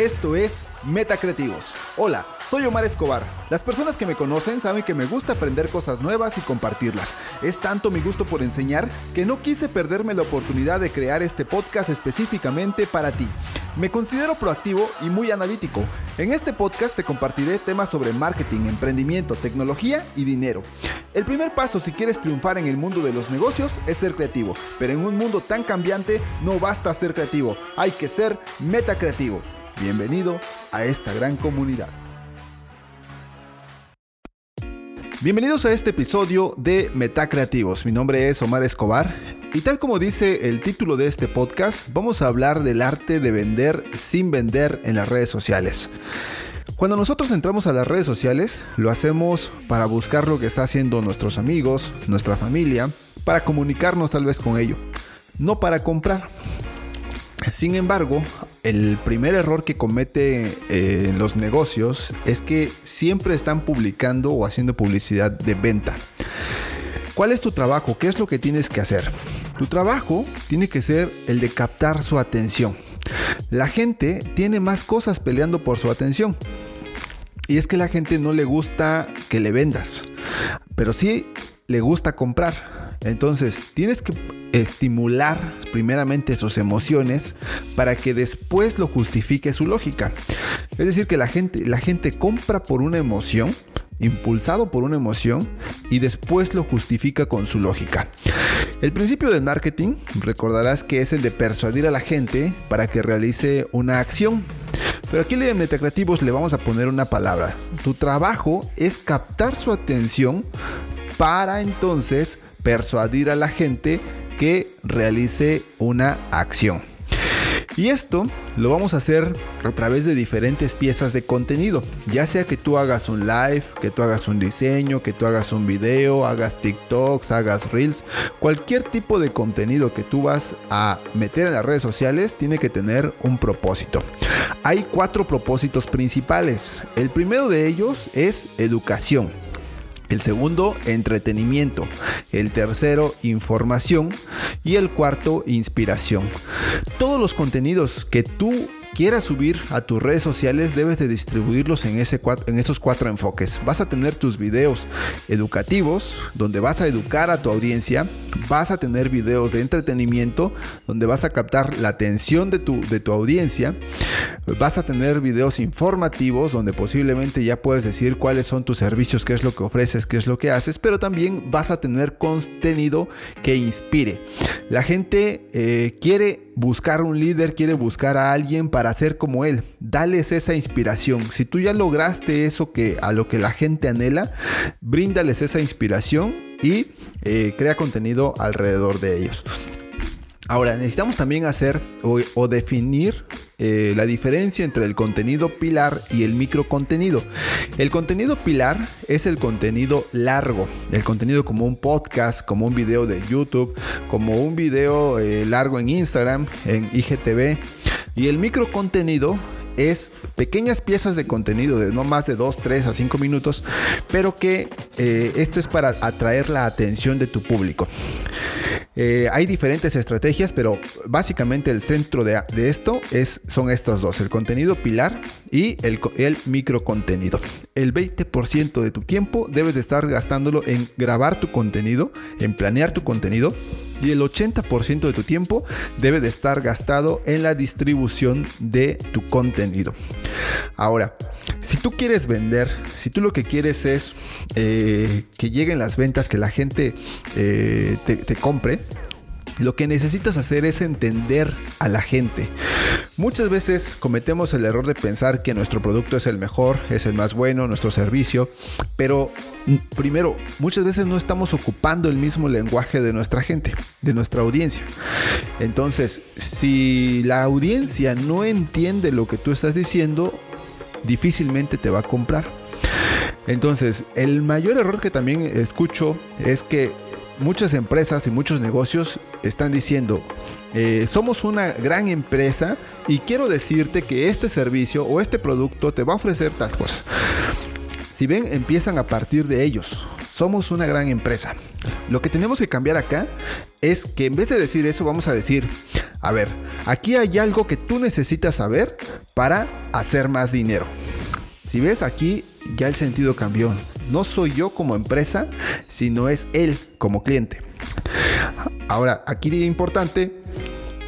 Esto es Metacreativos. Hola, soy Omar Escobar. Las personas que me conocen saben que me gusta aprender cosas nuevas y compartirlas. Es tanto mi gusto por enseñar que no quise perderme la oportunidad de crear este podcast específicamente para ti. Me considero proactivo y muy analítico. En este podcast te compartiré temas sobre marketing, emprendimiento, tecnología y dinero. El primer paso si quieres triunfar en el mundo de los negocios es ser creativo, pero en un mundo tan cambiante no basta ser creativo, hay que ser metacreativo. Bienvenido a esta gran comunidad. Bienvenidos a este episodio de Metacreativos. Mi nombre es Omar Escobar y tal como dice el título de este podcast, vamos a hablar del arte de vender sin vender en las redes sociales. Cuando nosotros entramos a las redes sociales, lo hacemos para buscar lo que está haciendo nuestros amigos, nuestra familia, para comunicarnos tal vez con ello, no para comprar. Sin embargo, el primer error que comete eh, los negocios es que siempre están publicando o haciendo publicidad de venta. ¿Cuál es tu trabajo? ¿Qué es lo que tienes que hacer? Tu trabajo tiene que ser el de captar su atención. La gente tiene más cosas peleando por su atención. Y es que la gente no le gusta que le vendas, pero sí le gusta comprar. Entonces, tienes que estimular primeramente sus emociones para que después lo justifique su lógica. Es decir, que la gente, la gente compra por una emoción, impulsado por una emoción, y después lo justifica con su lógica. El principio del marketing, recordarás que es el de persuadir a la gente para que realice una acción. Pero aquí en Metacreativos le vamos a poner una palabra. Tu trabajo es captar su atención para entonces persuadir a la gente que realice una acción. Y esto lo vamos a hacer a través de diferentes piezas de contenido. Ya sea que tú hagas un live, que tú hagas un diseño, que tú hagas un video, hagas TikToks, hagas reels. Cualquier tipo de contenido que tú vas a meter en las redes sociales tiene que tener un propósito. Hay cuatro propósitos principales. El primero de ellos es educación. El segundo, entretenimiento. El tercero, información. Y el cuarto, inspiración. Todos los contenidos que tú quieras subir a tus redes sociales, debes de distribuirlos en, esos cuatro enfoques. Vas a tener tus videos educativos, donde vas a educar a tu audiencia. Vas a tener videos de entretenimiento, donde vas a captar la atención de tu, de tu audiencia. Vas a tener videos informativos, donde posiblemente ya puedes decir cuáles son tus servicios, qué es lo que ofreces, qué es lo que haces, pero también vas a tener contenido que inspire. La gente eh, quiere buscar un líder, quiere buscar a alguien para ser como él. Dales esa inspiración. Si tú ya lograste eso que a lo que la gente anhela, bríndales esa inspiración y eh, crea contenido alrededor de ellos. Ahora, necesitamos también hacer o, definir eh, la diferencia entre el contenido pilar y el micro contenido. El contenido pilar es el contenido largo, el contenido como un podcast, como un video de YouTube, como un video eh, largo en Instagram, en IGTV. Y el micro contenido es pequeñas piezas de contenido de no más de 2, 3 a 5 minutos, pero que eh, esto es para atraer la atención de tu público. Eh, hay diferentes estrategias, pero básicamente el centro de, esto es, son estos dos, el contenido pilar y el, el micro contenido. El 20% de tu tiempo debes de estar gastándolo en grabar tu contenido, en planear tu contenido y el 80% de tu tiempo debe de estar gastado en la distribución de tu contenido. Ahora, si tú quieres vender, si tú lo que quieres es eh, que lleguen las ventas, que la gente eh, te compre, lo que necesitas hacer es entender a la gente. Muchas veces cometemos el error de pensar que nuestro producto es el mejor, es el más bueno, nuestro servicio, pero primero, muchas veces no estamos ocupando el mismo lenguaje de nuestra gente, de nuestra audiencia. Entonces, si la audiencia no entiende lo que tú estás diciendo, difícilmente te va a comprar. Entonces, el mayor error que también escucho es que muchas empresas y muchos negocios están diciendo, eh, somos una gran empresa y quiero decirte que este servicio o este producto te va a ofrecer tal cosa. Si ven, empiezan a partir de ellos. Somos una gran empresa. Lo que tenemos que cambiar acá es que en vez de decir eso, vamos a decir, A ver, aquí hay algo que tú necesitas saber para hacer más dinero. Si ves aquí, ya el sentido cambió. No soy yo como empresa, sino es él como cliente. Ahora, aquí importante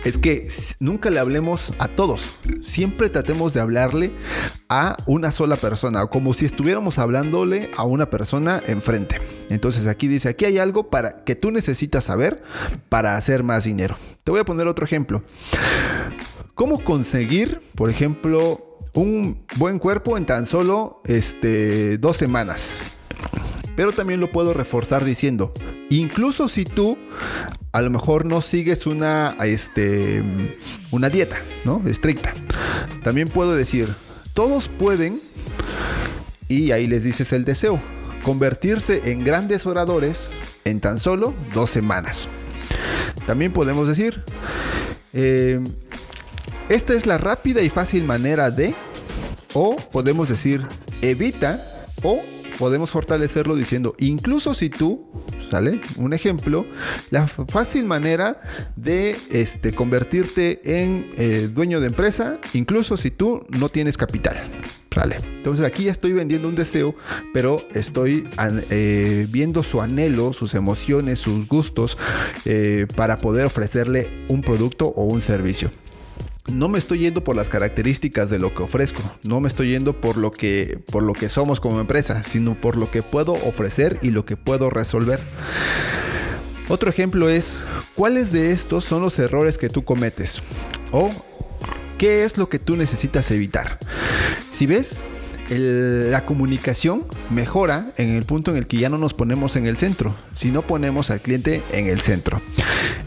es que nunca le hablemos a todos. Siempre tratemos de hablarle a una sola persona, como si estuviéramos hablándole a una persona enfrente. Entonces aquí dice, aquí hay algo para que tú necesitas saber para hacer más dinero. Te voy a poner otro ejemplo. ¿Cómo conseguir, por ejemplo, un buen cuerpo en tan solo este, dos semanas? Pero también lo puedo reforzar diciendo, incluso si tú a lo mejor no sigues una, este, una dieta, ¿no? Estricta. También puedo decir, todos pueden, y ahí les dices el deseo, convertirse en grandes oradores en tan solo dos semanas. También podemos decir, eh, esta es la rápida y fácil manera de, o podemos decir, evita o podemos fortalecerlo diciendo, incluso si tú, ¿sale? Un ejemplo, la fácil manera de este, convertirte en eh, dueño de empresa, incluso si tú no tienes capital. ¿Sale? Entonces aquí ya estoy vendiendo un deseo, pero estoy eh, viendo su anhelo, sus emociones, sus gustos eh, para poder ofrecerle un producto o un servicio no me estoy yendo por las características de lo que ofrezco, no me estoy yendo por lo que por lo que somos como empresa, sino por lo que puedo ofrecer y lo que puedo resolver. Otro ejemplo es cuáles de estos son los errores que tú cometes o qué es lo que tú necesitas evitar. Si ves, la comunicación mejora en el punto en el que ya no nos ponemos en el centro, sino ponemos al cliente en el centro.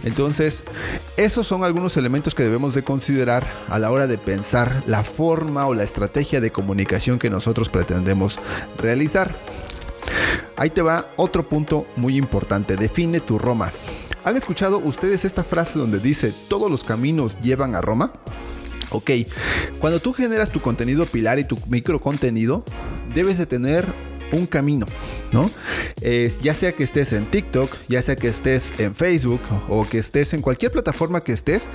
Entonces, esos son algunos elementos que debemos de considerar a la hora de pensar la forma o la estrategia de comunicación que nosotros pretendemos realizar. Ahí te va otro punto muy importante, define tu Roma. ¿Han escuchado ustedes esta frase donde dice todos los caminos llevan a Roma? Ok, cuando tú generas tu contenido pilar y tu micro contenido, debes de tener un camino, ¿no? ya sea que estés en TikTok, ya sea que estés en Facebook o que estés en cualquier plataforma que estés,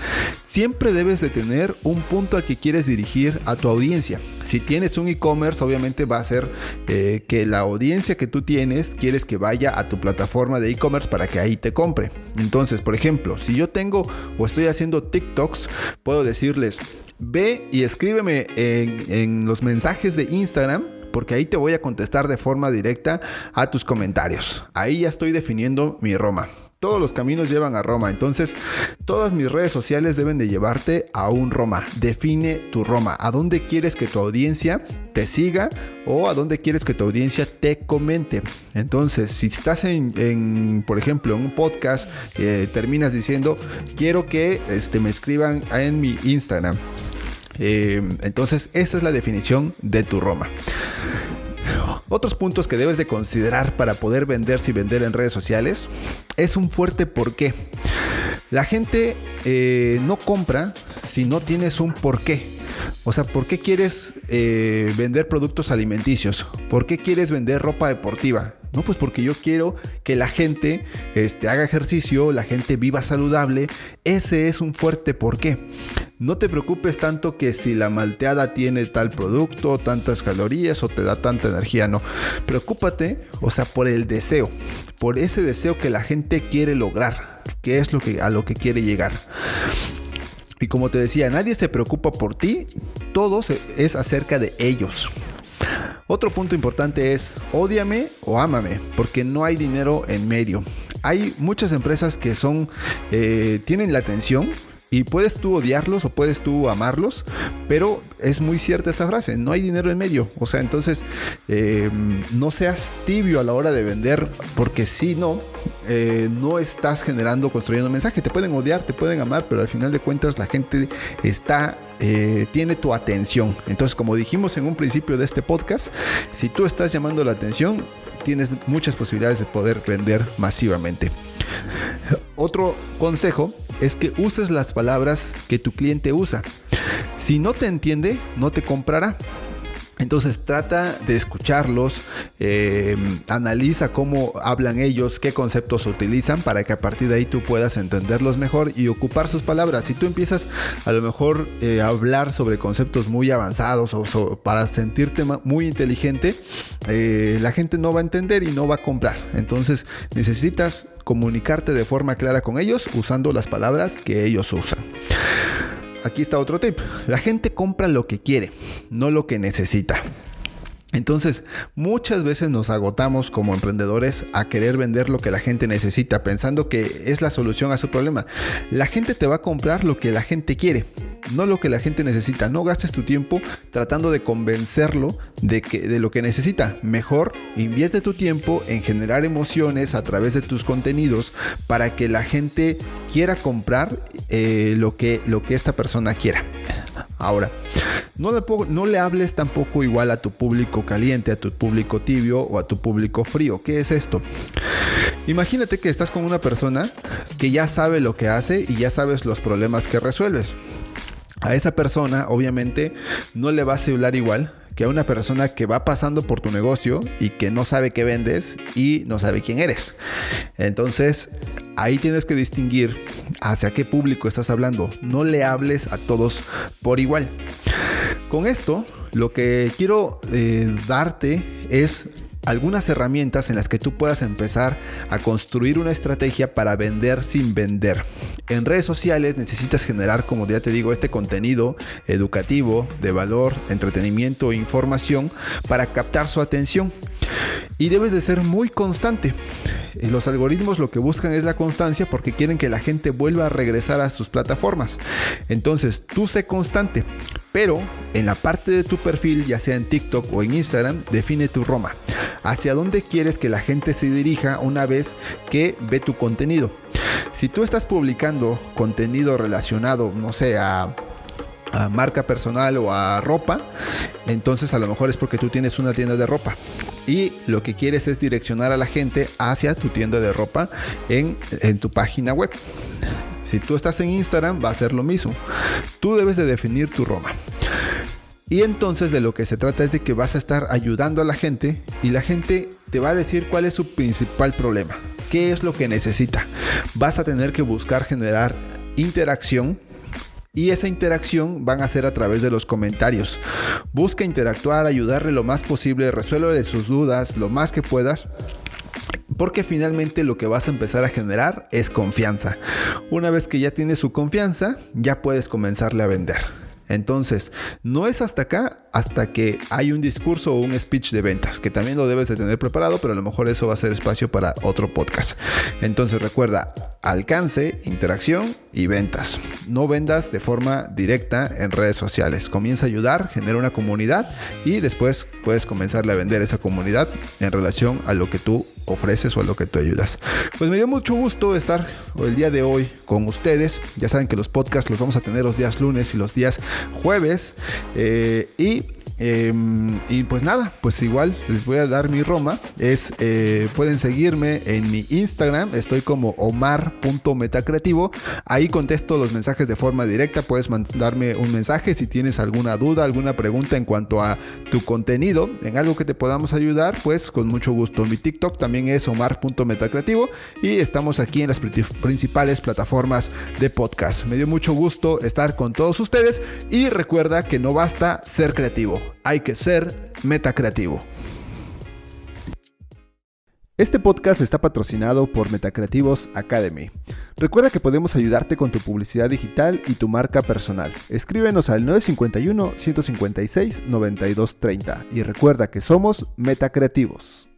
siempre debes de tener un punto al que quieres dirigir a tu audiencia. Si tienes un e-commerce, obviamente va a ser eh, que la audiencia que tú tienes quieres que vaya a tu plataforma de e-commerce para que ahí te compre. Entonces, por ejemplo, si yo tengo o estoy haciendo TikToks, puedo decirles, ve y escríbeme en los mensajes de Instagram porque ahí te voy a contestar de forma directa a tus comentarios. Ahí ya estoy definiendo mi Roma. Todos los caminos llevan a Roma, entonces todas mis redes sociales deben de llevarte a un Roma. Define tu Roma, a dónde quieres que tu audiencia te siga o a dónde quieres que tu audiencia te comente. Entonces, si estás en, por ejemplo, en un podcast, eh, terminas diciendo, quiero que este, me escriban en mi Instagram. Eh, entonces, esa es la definición de tu Roma. Otros puntos que debes de considerar para poder venderse y vender en redes sociales es un fuerte porqué. La gente eh, no compra si no tienes un porqué. O sea, ¿por qué quieres eh, vender productos alimenticios? ¿Por qué quieres vender ropa deportiva? No, pues porque yo quiero que la gente este, haga ejercicio, la gente viva saludable. Ese es un fuerte porqué. No te preocupes tanto que si la malteada tiene tal producto, tantas calorías o te da tanta energía, no. Preocúpate, o sea, por el deseo, por ese deseo que la gente quiere lograr, que es lo que, a lo que quiere llegar. Y como te decía, nadie se preocupa por ti, todo es acerca de ellos. Otro punto importante es, odiame o ámame, porque no hay dinero en medio. Hay muchas empresas que son, eh, tienen la atención, y puedes tú odiarlos o puedes tú amarlos, pero es muy cierta esta frase, no hay dinero en medio. O sea, entonces em, no seas tibio a la hora de vender, porque si no, eh, no estás generando, construyendo un mensaje. Te pueden odiar, te pueden amar, pero al final de cuentas la gente está eh, tiene tu atención. Entonces, como dijimos en un principio de este podcast, si tú estás llamando la atención, tienes muchas posibilidades de poder vender masivamente. Otro consejo es que uses las palabras que tu cliente usa. Si no te entiende, no te comprará. Entonces trata de escucharlos, eh, analiza cómo hablan ellos, qué conceptos utilizan para que a partir de ahí tú puedas entenderlos mejor y ocupar sus palabras. Si tú empiezas a lo mejor eh, a hablar sobre conceptos muy avanzados o, para sentirte muy inteligente, eh, la gente no va a entender y no va a comprar. Entonces necesitas comunicarte de forma clara con ellos usando las palabras que ellos usan. Aquí está otro tip. La gente compra lo que quiere, no lo que necesita. Entonces, muchas veces nos agotamos como emprendedores a querer vender lo que la gente necesita, pensando que es la solución a su problema. La gente te va a comprar lo que la gente quiere, no lo que la gente necesita. No gastes tu tiempo tratando de convencerlo de, que, de lo que necesita. Mejor invierte tu tiempo en generar emociones a través de tus contenidos para que la gente quiera comprar eh, lo, que, lo que esta persona quiera. Ahora, no le, no le hables tampoco igual a tu público caliente, a tu público tibio o a tu público frío. ¿Qué es esto? Imagínate que estás con una persona que ya sabe lo que hace y ya sabes los problemas que resuelves. A esa persona, obviamente, no le vas a hablar igual que a una persona que va pasando por tu negocio y que no sabe qué vendes y no sabe quién eres. Entonces, ahí tienes que distinguir hacia qué público estás hablando. No le hables a todos por igual. Con esto, lo que quiero eh, darte es algunas herramientas en las que tú puedas empezar a construir una estrategia para vender sin vender. En redes sociales necesitas generar, como ya te digo, este contenido educativo, de valor, entretenimiento e información para captar su atención. Y debes de ser muy constante. Los algoritmos lo que buscan es la constancia porque quieren que la gente vuelva a regresar a sus plataformas. Entonces, tú sé constante, pero en la parte de tu perfil, ya sea en TikTok o en Instagram, define tu Roma. Hacia dónde quieres que la gente se dirija una vez que ve tu contenido. Si tú estás publicando contenido relacionado, no sé, a a marca personal o a ropa, entonces a lo mejor es porque tú tienes una tienda de ropa y lo que quieres es direccionar a la gente hacia tu tienda de ropa en, en tu página web. Si tú estás en Instagram va a ser lo mismo. Tú debes de definir tu Roma. Y entonces de lo que se trata es de que vas a estar ayudando a la gente y la gente te va a decir cuál es su principal problema, qué es lo que necesita. Vas a tener que buscar generar interacción y esa interacción van a ser a través de los comentarios. Busca interactuar, ayudarle lo más posible, resuelve sus dudas lo más que puedas. Porque finalmente lo que vas a empezar a generar es confianza. Una vez que ya tienes su confianza, ya puedes comenzarle a vender. Entonces, no es hasta acá hasta que hay un discurso o un speech de ventas, que también lo debes de tener preparado, pero a lo mejor eso va a ser espacio para otro podcast. Entonces recuerda, alcance, interacción y ventas. No vendas de forma directa en redes sociales. Comienza a ayudar, genera una comunidad y después puedes comenzarle a vender esa comunidad en relación a lo que tú ofreces o a lo que tú ayudas. Pues me dio mucho gusto estar el día de hoy con ustedes. Ya saben que los podcasts los vamos a tener los días lunes y los días jueves. Eh, y Em, y pues nada, pues igual les voy a dar mi Roma. Es, eh, pueden seguirme en mi Instagram, estoy como omar.metacreativo. Ahí contesto los mensajes de forma directa. Puedes mandarme un mensaje si tienes alguna duda, alguna pregunta en cuanto a tu contenido, en algo que te podamos ayudar, pues con mucho gusto. Mi TikTok también es omar.metacreativo y estamos aquí en las principales plataformas de podcast. Me dio mucho gusto estar con todos ustedes y recuerda que no basta ser creativo hay que ser metacreativo. Este podcast está patrocinado por Metacreativos Academy. Recuerda que podemos ayudarte con tu publicidad digital y tu marca personal. Escríbenos al 951 156 9230 y recuerda que somos Metacreativos.